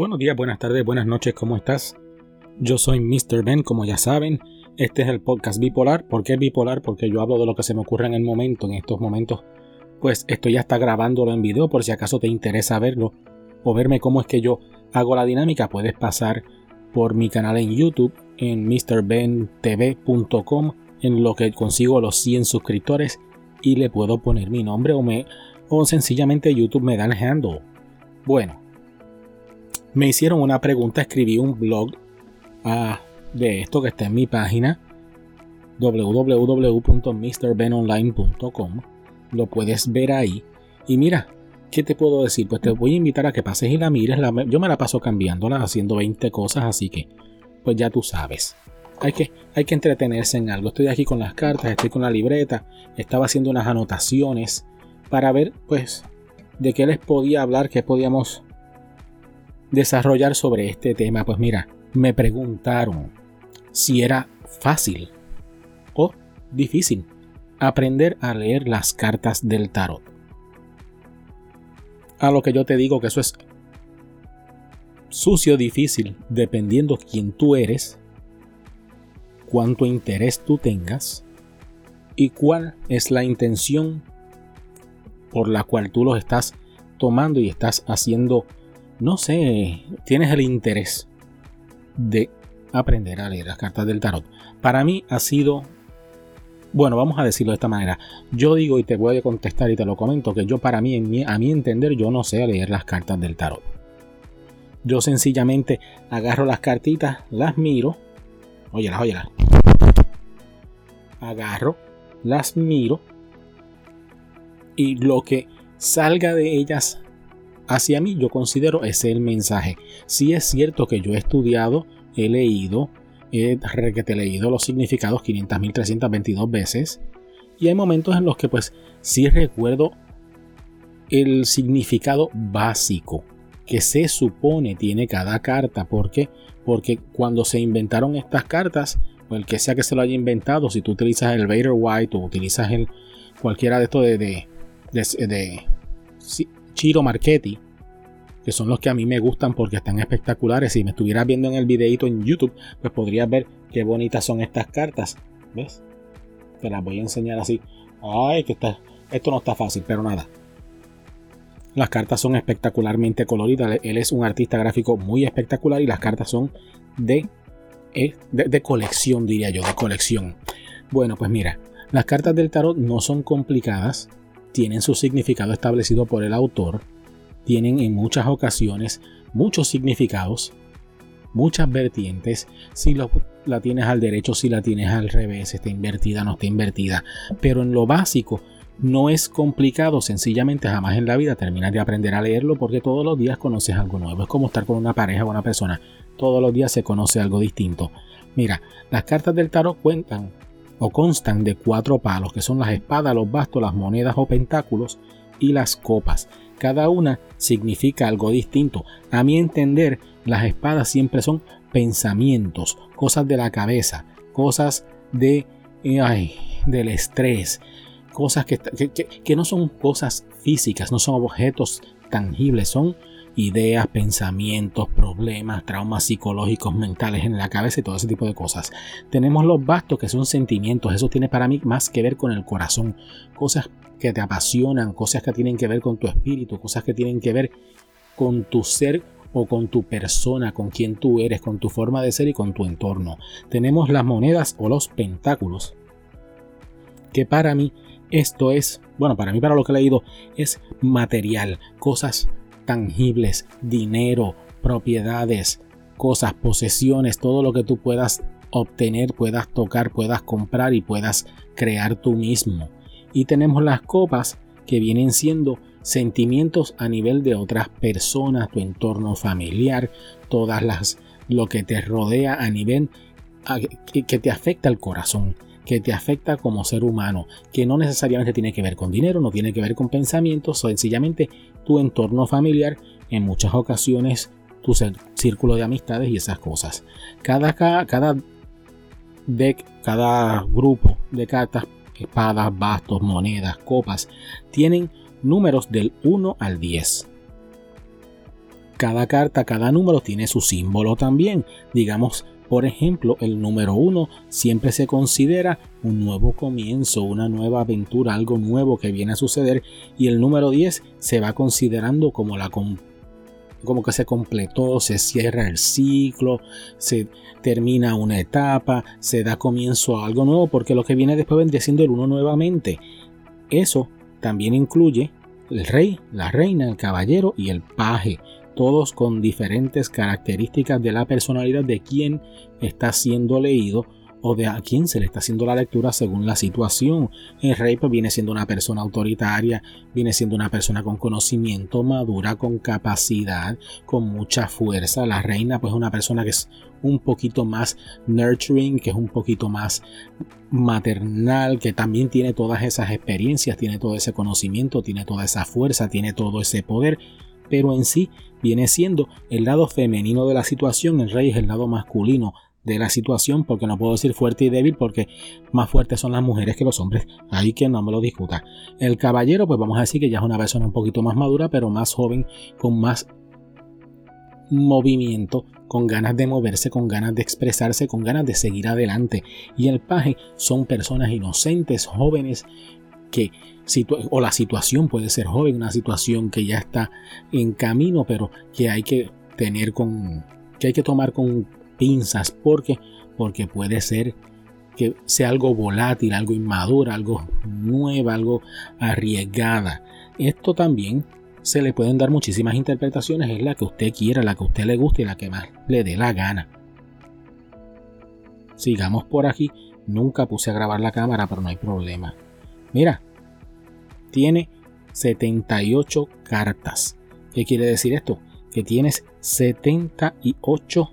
Buenos días, buenas tardes, buenas noches, ¿cómo estás? Yo soy Mr. Ben, como ya saben. Este es el podcast bipolar. ¿Por qué bipolar? Porque yo hablo de lo que se me ocurre en el momento, en estos momentos. Pues esto ya está grabándolo en video por si acaso te interesa verlo o verme cómo es que yo hago la dinámica. Puedes pasar por mi canal en YouTube en mrbentv.com en lo que consigo los 100 suscriptores y le puedo poner mi nombre o me o sencillamente YouTube me da el handle. Bueno, me hicieron una pregunta, escribí un blog ah, de esto que está en mi página www.mrbenonline.com. Lo puedes ver ahí. Y mira, ¿qué te puedo decir? Pues te voy a invitar a que pases y la mires. yo me la paso cambiándola, haciendo 20 cosas, así que, pues ya tú sabes. Hay que, hay que entretenerse en algo. Estoy aquí con las cartas, estoy con la libreta, estaba haciendo unas anotaciones para ver, pues, de qué les podía hablar, qué podíamos desarrollar sobre este tema? Pues mira, me preguntaron si era fácil o difícil aprender a leer las cartas del tarot. A lo que yo te digo que eso es sucio difícil dependiendo quién tú eres, cuánto interés tú tengas y cuál es la intención por la cual tú los estás tomando y estás haciendo no sé, tienes el interés de aprender a leer las cartas del tarot. Para mí ha sido, bueno, vamos a decirlo de esta manera. Yo digo y te voy a contestar y te lo comento que yo para mí, a mi entender, yo no sé leer las cartas del tarot. Yo sencillamente agarro las cartitas, las miro, óyelas, óyelas. Agarro, las miro y lo que salga de ellas hacia mí, yo considero ese el mensaje. Si es cierto que yo he estudiado, he leído, he leído los significados 500.322 veces. Y hay momentos en los que pues sí recuerdo el significado básico que se supone tiene cada carta. ¿Por qué? Porque cuando se inventaron estas cartas, o el que sea que se lo haya inventado, si tú utilizas el Vader White o utilizas el, cualquiera de estos de, de, de Chiro Marchetti, que son los que a mí me gustan porque están espectaculares. Si me estuvieras viendo en el videito en YouTube, pues podrías ver qué bonitas son estas cartas. ¿Ves? Te las voy a enseñar así. Ay, que está, esto no está fácil, pero nada. Las cartas son espectacularmente coloridas. Él es un artista gráfico muy espectacular y las cartas son de, eh, de, de colección, diría yo, de colección. Bueno, pues mira, las cartas del tarot no son complicadas tienen su significado establecido por el autor, tienen en muchas ocasiones muchos significados, muchas vertientes, si la tienes al derecho, si la tienes al revés, está invertida, no está invertida, pero en lo básico no es complicado, sencillamente jamás en la vida terminas de aprender a leerlo porque todos los días conoces algo nuevo, es como estar con una pareja o una persona, todos los días se conoce algo distinto. Mira, las cartas del tarot cuentan o constan de cuatro palos, que son las espadas, los bastos, las monedas o pentáculos y las copas. Cada una significa algo distinto. A mi entender, las espadas siempre son pensamientos, cosas de la cabeza, cosas de, ay, del estrés, cosas que, que no son cosas físicas, no son objetos tangibles, son ideas, pensamientos, problemas, traumas psicológicos, mentales en la cabeza y todo ese tipo de cosas. Tenemos los bastos que son sentimientos, eso tiene para mí más que ver con el corazón, cosas que te apasionan, cosas que tienen que ver con tu espíritu, cosas que tienen que ver con tu ser o con tu persona, con quien tú eres, con tu forma de ser y con tu entorno. Tenemos las monedas o los pentáculos, que para mí esto es, bueno, para mí para lo que he leído es material, cosas tangibles, dinero, propiedades, cosas, posesiones, todo lo que tú puedas obtener, puedas tocar, puedas comprar y puedas crear tú mismo. Y tenemos las copas que vienen siendo sentimientos a nivel de otras personas, tu entorno familiar, todas las lo que te rodea a nivel que te afecta el corazón, que te afecta como ser humano, que no necesariamente tiene que ver con dinero, no tiene que ver con pensamientos, sencillamente tu entorno familiar, en muchas ocasiones tu círculo de amistades y esas cosas. Cada, cada, deck, cada grupo de cartas, espadas, bastos, monedas, copas, tienen números del 1 al 10. cada carta, cada número tiene su símbolo también. Digamos, por ejemplo, el número 1 siempre se considera un nuevo comienzo, una nueva aventura, algo nuevo que viene a suceder. Y el número 10 se va considerando como la como que se completó, se cierra el ciclo, se termina una etapa, se da comienzo a algo nuevo, porque lo que viene después vendría siendo el uno nuevamente. Eso también incluye el rey, la reina, el caballero y el paje, todos con diferentes características de la personalidad de quien está siendo leído o de a quién se le está haciendo la lectura según la situación. El rey viene siendo una persona autoritaria, viene siendo una persona con conocimiento, madura, con capacidad, con mucha fuerza. La reina pues es una persona que es un poquito más nurturing, que es un poquito más maternal, que también tiene todas esas experiencias, tiene todo ese conocimiento, tiene toda esa fuerza, tiene todo ese poder, pero en sí viene siendo el lado femenino de la situación, el rey es el lado masculino de la situación, porque no puedo decir fuerte y débil, porque más fuertes son las mujeres que los hombres, ahí que no me lo discuta. El caballero, pues vamos a decir que ya es una persona un poquito más madura, pero más joven, con más movimiento, con ganas de moverse, con ganas de expresarse, con ganas de seguir adelante. Y el paje son personas inocentes, jóvenes, que o la situación puede ser joven, una situación que ya está en camino, pero que hay que tener con, que hay que tomar con pinzas porque porque puede ser que sea algo volátil, algo inmaduro, algo nueva, algo arriesgada. Esto también se le pueden dar muchísimas interpretaciones, es la que usted quiera, la que usted le guste y la que más le dé la gana. Sigamos por aquí. Nunca puse a grabar la cámara, pero no hay problema. Mira, tiene 78 cartas. ¿Qué quiere decir esto? Que tienes 78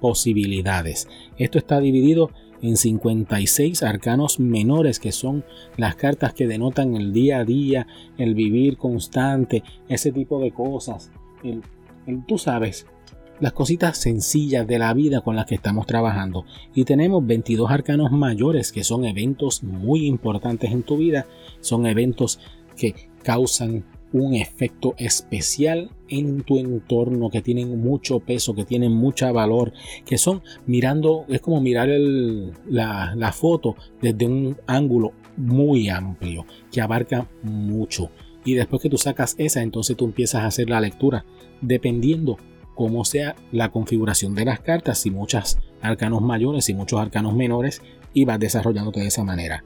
posibilidades. Esto está dividido en 56 arcanos menores, que son las cartas que denotan el día a día, el vivir constante, ese tipo de cosas. El, tú sabes, las cositas sencillas de la vida con las que estamos trabajando. Y tenemos 22 arcanos mayores, que son eventos muy importantes en tu vida, son eventos que causan un efecto especial en tu entorno, que tienen mucho peso, que tienen mucha valor, que son mirando, es como mirar la, la foto desde un ángulo muy amplio, que abarca mucho. Y después que tú sacas esa, entonces tú empiezas a hacer la lectura, dependiendo cómo sea la configuración de las cartas, si muchas arcanos mayores y muchos arcanos menores, y vas desarrollándote de esa manera.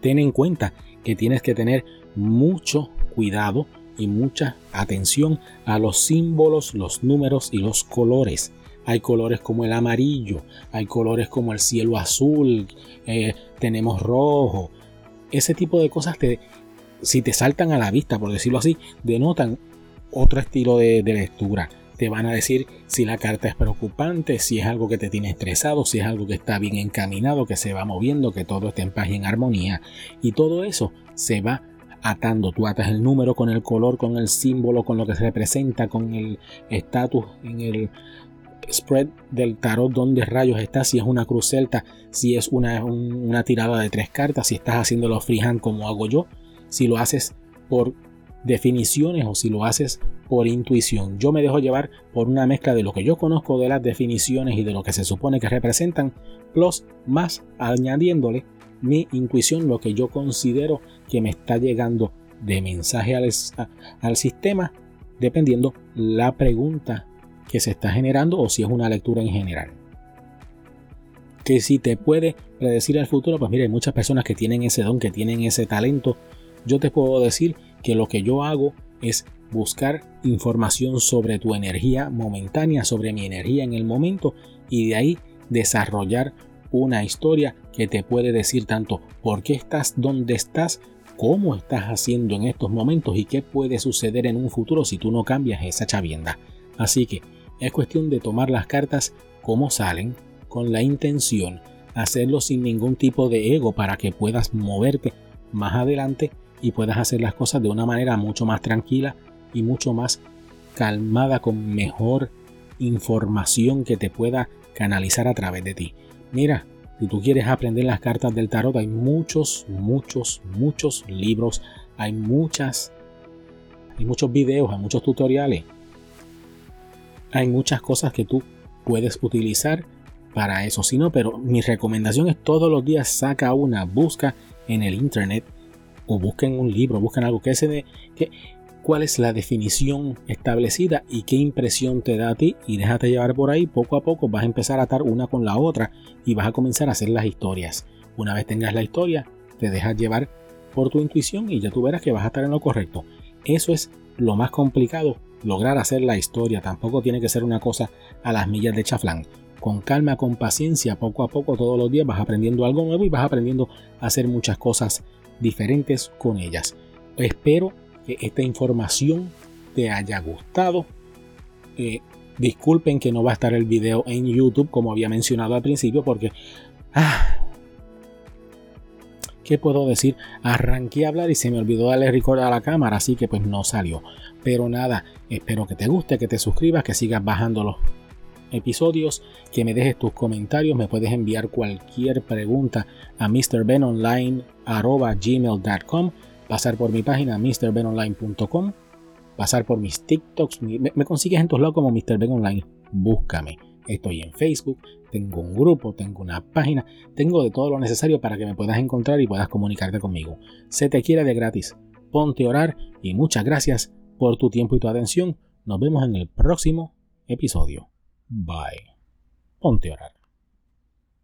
Ten en cuenta que tienes que tener mucho cuidado y mucha atención a los símbolos, los números y los colores. Hay colores como el amarillo, hay colores como el cielo azul, eh, tenemos rojo. Ese tipo de cosas, te, si te saltan a la vista, por decirlo así, denotan otro estilo de, lectura te van a decir si la carta es preocupante, si es algo que te tiene estresado, si es algo que está bien encaminado, que se va moviendo, que todo está en paz y en armonía. Y todo eso se va atando. Tú atas el número con el color, con el símbolo, con lo que se representa, con el estatus en el spread del tarot, donde rayos está, si es una cruz celta, si es una, una tirada de tres cartas, si estás haciendo los freehand como hago yo, si lo haces por definiciones o si lo haces por intuición. Yo me dejo llevar por una mezcla de lo que yo conozco de las definiciones y de lo que se supone que representan, plus más añadiéndole mi intuición, lo que yo considero que me está llegando de mensaje al, sistema, dependiendo la pregunta que se está generando o si es una lectura en general. Que si te puede predecir el futuro, pues mira, hay muchas personas que tienen ese don, que tienen ese talento. Yo te puedo decir que lo que yo hago es buscar información sobre tu energía momentánea, sobre mi energía en el momento y de ahí desarrollar una historia que te puede decir tanto por qué estás donde estás, cómo estás haciendo en estos momentos y qué puede suceder en un futuro si tú no cambias esa chavienda. Así que es cuestión de tomar las cartas como salen, con la intención, hacerlo sin ningún tipo de ego para que puedas moverte más adelante y puedas hacer las cosas de una manera mucho más tranquila y mucho más calmada con mejor información que te pueda canalizar a través de ti. Mira, si tú quieres aprender las cartas del tarot, hay muchos, muchos, muchos libros, hay muchas hay muchos videos, hay muchos tutoriales. Hay muchas cosas que tú puedes utilizar para eso. Si no, pero mi recomendación es todos los días saca una, busca en el internet o busquen un libro, busquen algo que se de que cuál es la definición establecida y qué impresión te da a ti y déjate llevar por ahí, poco a poco vas a empezar a atar una con la otra y vas a comenzar a hacer las historias. Una vez tengas la historia, te dejas llevar por tu intuición y ya tú verás que vas a estar en lo correcto. Eso es lo más complicado, lograr hacer la historia. Tampoco tiene que ser una cosa a las millas de chaflán. Con calma, con paciencia, poco a poco, todos los días vas aprendiendo algo nuevo y vas aprendiendo a hacer muchas cosas diferentes con ellas. Espero que esta información te haya gustado. Eh, disculpen que no va a estar el video en YouTube como había mencionado al principio porque... Ah, ¿Qué puedo decir? Arranqué a hablar y se me olvidó darle record a la cámara, así que pues no salió. Pero nada, espero que te guste, que te suscribas, que sigas bajando los episodios, que me dejes tus comentarios, me puedes enviar cualquier pregunta a mrbenonline.gmail.com pasar por mi página mrbenonline.com, pasar por mis TikToks, me, consigues en todos lados como Mr. Ben Online, búscame. Estoy en Facebook, tengo un grupo, tengo una página, tengo de todo lo necesario para que me puedas encontrar y puedas comunicarte conmigo. Se te quiere de gratis. Ponte a orar y muchas gracias por tu tiempo y tu atención. Nos vemos en el próximo episodio. Bye. Ponte a.